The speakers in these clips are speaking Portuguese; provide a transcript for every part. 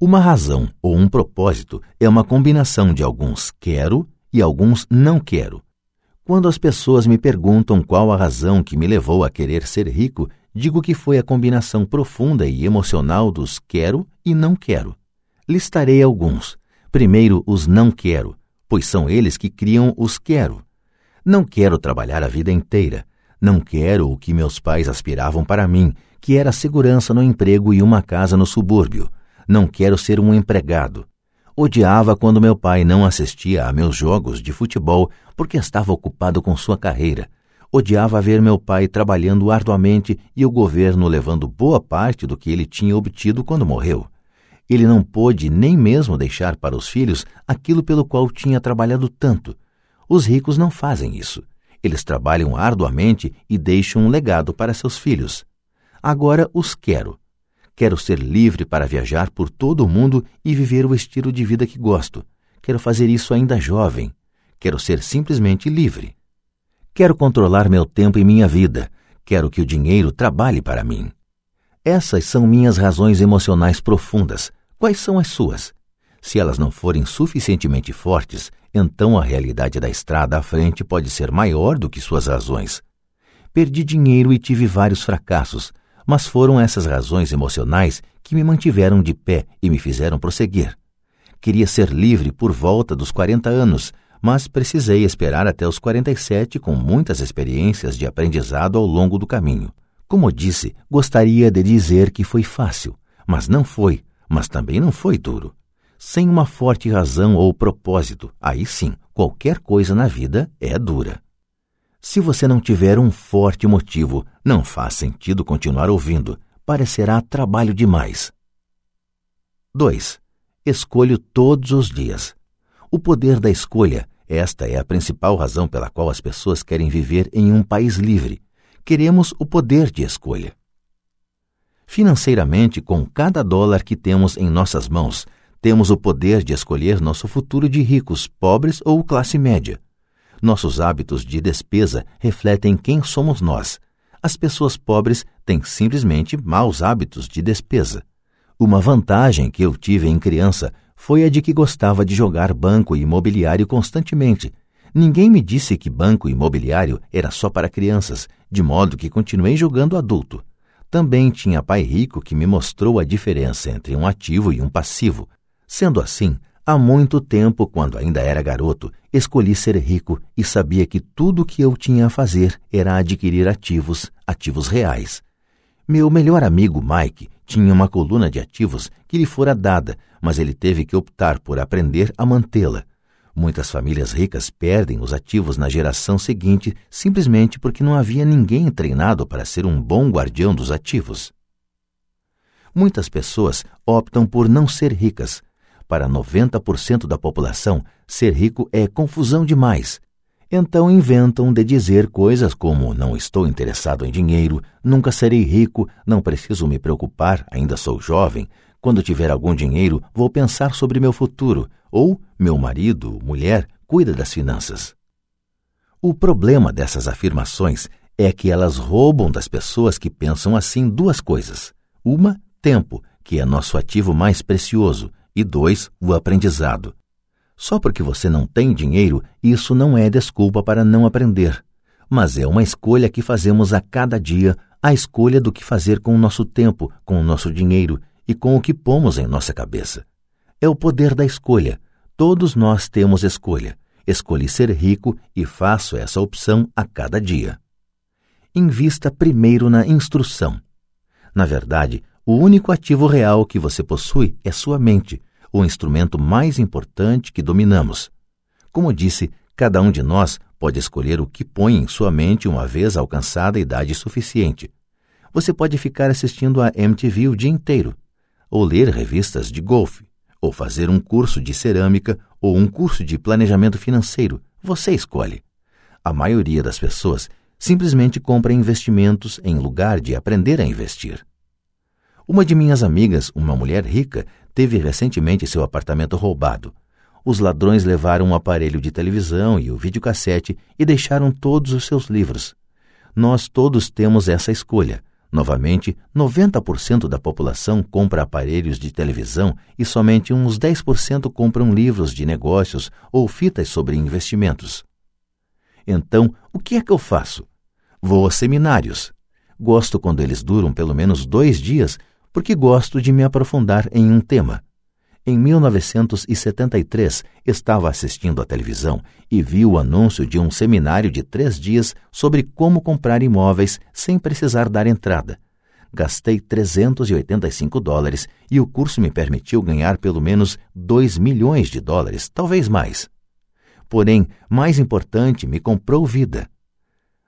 Uma razão ou um propósito é uma combinação de alguns quero e alguns não quero. Quando as pessoas me perguntam qual a razão que me levou a querer ser rico, digo que foi a combinação profunda e emocional dos quero e não quero. Listarei alguns. Primeiro, os não quero, pois são eles que criam os quero. Não quero trabalhar a vida inteira. Não quero o que meus pais aspiravam para mim, que era segurança no emprego e uma casa no subúrbio. Não quero ser um empregado. Odiava quando meu pai não assistia a meus jogos de futebol porque estava ocupado com sua carreira. Odiava ver meu pai trabalhando arduamente e o governo levando boa parte do que ele tinha obtido quando morreu. Ele não pôde nem mesmo deixar para os filhos aquilo pelo qual tinha trabalhado tanto. Os ricos não fazem isso. Eles trabalham arduamente e deixam um legado para seus filhos. Agora os quero. Quero ser livre para viajar por todo o mundo e viver o estilo de vida que gosto. Quero fazer isso ainda jovem. Quero ser simplesmente livre. Quero controlar meu tempo e minha vida. Quero que o dinheiro trabalhe para mim. Essas são minhas razões emocionais profundas. Quais são as suas? Se elas não forem suficientemente fortes, então a realidade da estrada à frente pode ser maior do que suas razões. Perdi dinheiro e tive vários fracassos, mas foram essas razões emocionais que me mantiveram de pé e me fizeram prosseguir. Queria ser livre por volta dos 40 anos, mas precisei esperar até os 47 com muitas experiências de aprendizado ao longo do caminho. Como disse, gostaria de dizer que foi fácil, mas não foi, mas também não foi duro. Sem uma forte razão ou propósito, aí sim, qualquer coisa na vida é dura. Se você não tiver um forte motivo, não faz sentido continuar ouvindo. Parecerá trabalho demais. 2. Escolho todos os dias. O poder da escolha. Esta é a principal razão pela qual as pessoas querem viver em um país livre. Queremos o poder de escolha. Financeiramente, com cada dólar que temos em nossas mãos, temos o poder de escolher nosso futuro de ricos, pobres ou classe média. Nossos hábitos de despesa refletem quem somos nós. As pessoas pobres têm simplesmente maus hábitos de despesa. Uma vantagem que eu tive em criança foi a de que gostava de jogar banco imobiliário constantemente. Ninguém me disse que banco imobiliário era só para crianças, de modo que continuei jogando adulto. Também tinha pai rico que me mostrou a diferença entre um ativo e um passivo. Sendo assim, Há muito tempo, quando ainda era garoto, escolhi ser rico e sabia que tudo o que eu tinha a fazer era adquirir ativos, ativos reais. Meu melhor amigo Mike tinha uma coluna de ativos que lhe fora dada, mas ele teve que optar por aprender a mantê-la. Muitas famílias ricas perdem os ativos na geração seguinte simplesmente porque não havia ninguém treinado para ser um bom guardião dos ativos. Muitas pessoas optam por não ser ricas para 90% da população, ser rico é confusão demais. Então inventam de dizer coisas como: não estou interessado em dinheiro, nunca serei rico, não preciso me preocupar, ainda sou jovem. Quando tiver algum dinheiro, vou pensar sobre meu futuro. Ou meu marido, mulher, cuida das finanças. O problema dessas afirmações é que elas roubam das pessoas que pensam assim duas coisas. Uma, tempo, que é nosso ativo mais precioso, e dois, o aprendizado. Só porque você não tem dinheiro, isso não é desculpa para não aprender, mas é uma escolha que fazemos a cada dia, a escolha do que fazer com o nosso tempo, com o nosso dinheiro e com o que pomos em nossa cabeça. É o poder da escolha. Todos nós temos escolha. Escolhi ser rico e faço essa opção a cada dia. Invista primeiro na instrução. Na verdade, o único ativo real que você possui é sua mente, o instrumento mais importante que dominamos. Como disse, cada um de nós pode escolher o que põe em sua mente uma vez alcançada a idade suficiente. Você pode ficar assistindo a MTV o dia inteiro, ou ler revistas de golfe, ou fazer um curso de cerâmica ou um curso de planejamento financeiro. Você escolhe. A maioria das pessoas simplesmente compra investimentos em lugar de aprender a investir. Uma de minhas amigas, uma mulher rica, teve recentemente seu apartamento roubado. Os ladrões levaram um aparelho de televisão e o videocassete e deixaram todos os seus livros. Nós todos temos essa escolha. Novamente, 90% da população compra aparelhos de televisão e somente uns 10% compram livros de negócios ou fitas sobre investimentos. Então, o que é que eu faço? Vou a seminários. Gosto quando eles duram pelo menos dois dias, porque gosto de me aprofundar em um tema. Em 1973, estava assistindo à televisão e vi o anúncio de um seminário de três dias sobre como comprar imóveis sem precisar dar entrada. Gastei 385 dólares e o curso me permitiu ganhar pelo menos 2 milhões de dólares, talvez mais. Porém, mais importante, me comprou vida.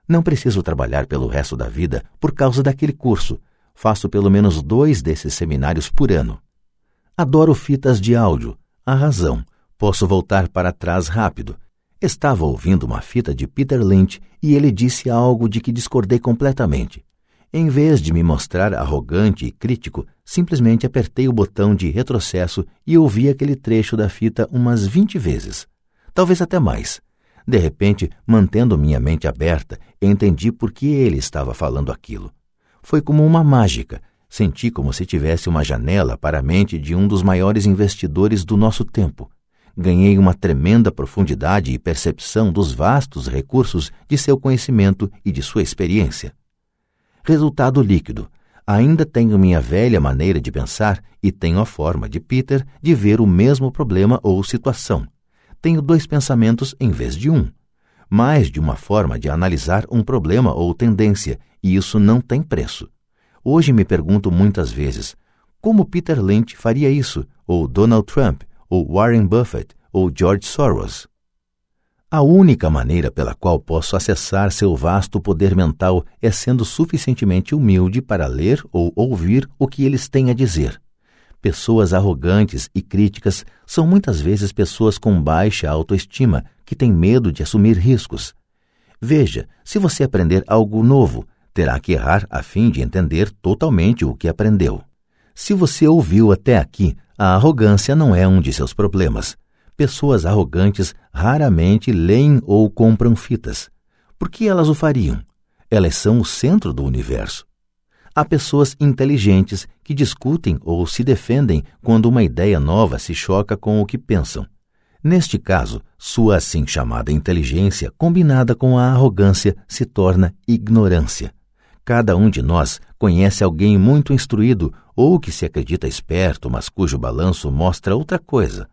Não preciso trabalhar pelo resto da vida por causa daquele curso. Faço pelo menos dois desses seminários por ano. Adoro fitas de áudio. A razão. Posso voltar para trás rápido. Estava ouvindo uma fita de Peter Lynch e ele disse algo de que discordei completamente. Em vez de me mostrar arrogante e crítico, simplesmente apertei o botão de retrocesso e ouvi aquele trecho da fita umas vinte vezes. Talvez até mais. De repente, mantendo minha mente aberta, entendi por que ele estava falando aquilo. Foi como uma mágica Senti como se tivesse uma janela para a mente de um dos maiores investidores do nosso tempo. Ganhei uma tremenda profundidade e percepção dos vastos recursos de seu conhecimento e de sua experiência. Resultado líquido. Ainda tenho minha velha maneira de pensar e tenho a forma de Peter de ver o mesmo problema ou situação. Tenho dois pensamentos em vez de um. Mais de uma forma de analisar um problema ou tendência, e isso não tem preço. Hoje me pergunto muitas vezes como Peter Lynch faria isso, ou Donald Trump, ou Warren Buffett, ou George Soros. A única maneira pela qual posso acessar seu vasto poder mental é sendo suficientemente humilde para ler ou ouvir o que eles têm a dizer. Pessoas arrogantes e críticas são muitas vezes pessoas com baixa autoestima que têm medo de assumir riscos. Veja, se você aprender algo novo, terá que errar a fim de entender totalmente o que aprendeu. Se você ouviu até aqui, a arrogância não é um de seus problemas. Pessoas arrogantes raramente leem ou compram fitas. Por que elas o fariam? Elas são o centro do universo. Há pessoas inteligentes que discutem ou se defendem quando uma ideia nova se choca com o que pensam. Neste caso, sua assim chamada inteligência, combinada com a arrogância, se torna ignorância. Cada um de nós conhece alguém muito instruído ou que se acredita esperto, mas cujo balanço mostra outra coisa.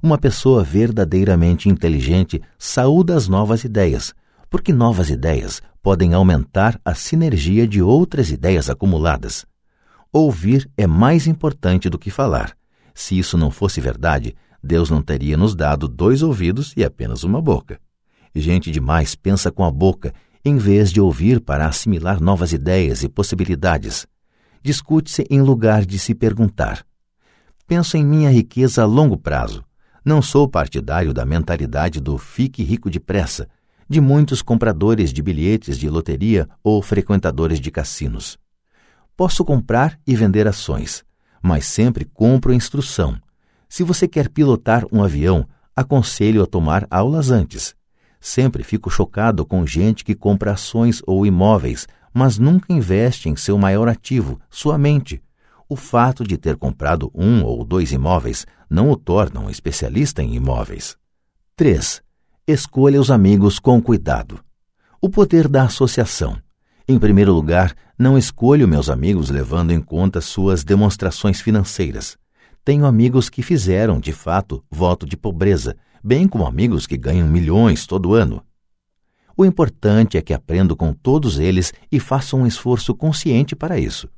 Uma pessoa verdadeiramente inteligente saúda as novas ideias, porque novas ideias podem aumentar a sinergia de outras ideias acumuladas. Ouvir é mais importante do que falar. Se isso não fosse verdade, Deus não teria nos dado dois ouvidos e apenas uma boca. Gente demais pensa com a boca em vez de ouvir para assimilar novas ideias e possibilidades. Discute-se em lugar de se perguntar. Penso em minha riqueza a longo prazo. Não sou partidário da mentalidade do fique rico depressa, de muitos compradores de bilhetes de loteria ou frequentadores de cassinos. Posso comprar e vender ações, mas sempre compro instrução. Se você quer pilotar um avião, aconselho a tomar aulas antes. Sempre fico chocado com gente que compra ações ou imóveis, mas nunca investe em seu maior ativo, sua mente. O fato de ter comprado um ou dois imóveis não o torna um especialista em imóveis. 3. Escolha os amigos com cuidado. O poder da associação. Em primeiro lugar, não escolho meus amigos levando em conta suas demonstrações financeiras. Tenho amigos que fizeram, de fato, voto de pobreza bem como amigos que ganham milhões todo ano. O importante é que aprendo com todos eles e faço um esforço consciente para isso.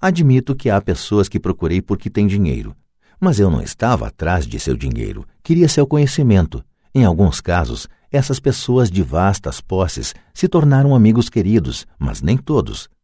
Admito que há pessoas que procurei porque têm dinheiro, mas eu não estava atrás de seu dinheiro, queria seu conhecimento. Em alguns casos, essas pessoas de vastas posses se tornaram amigos queridos, mas nem todos.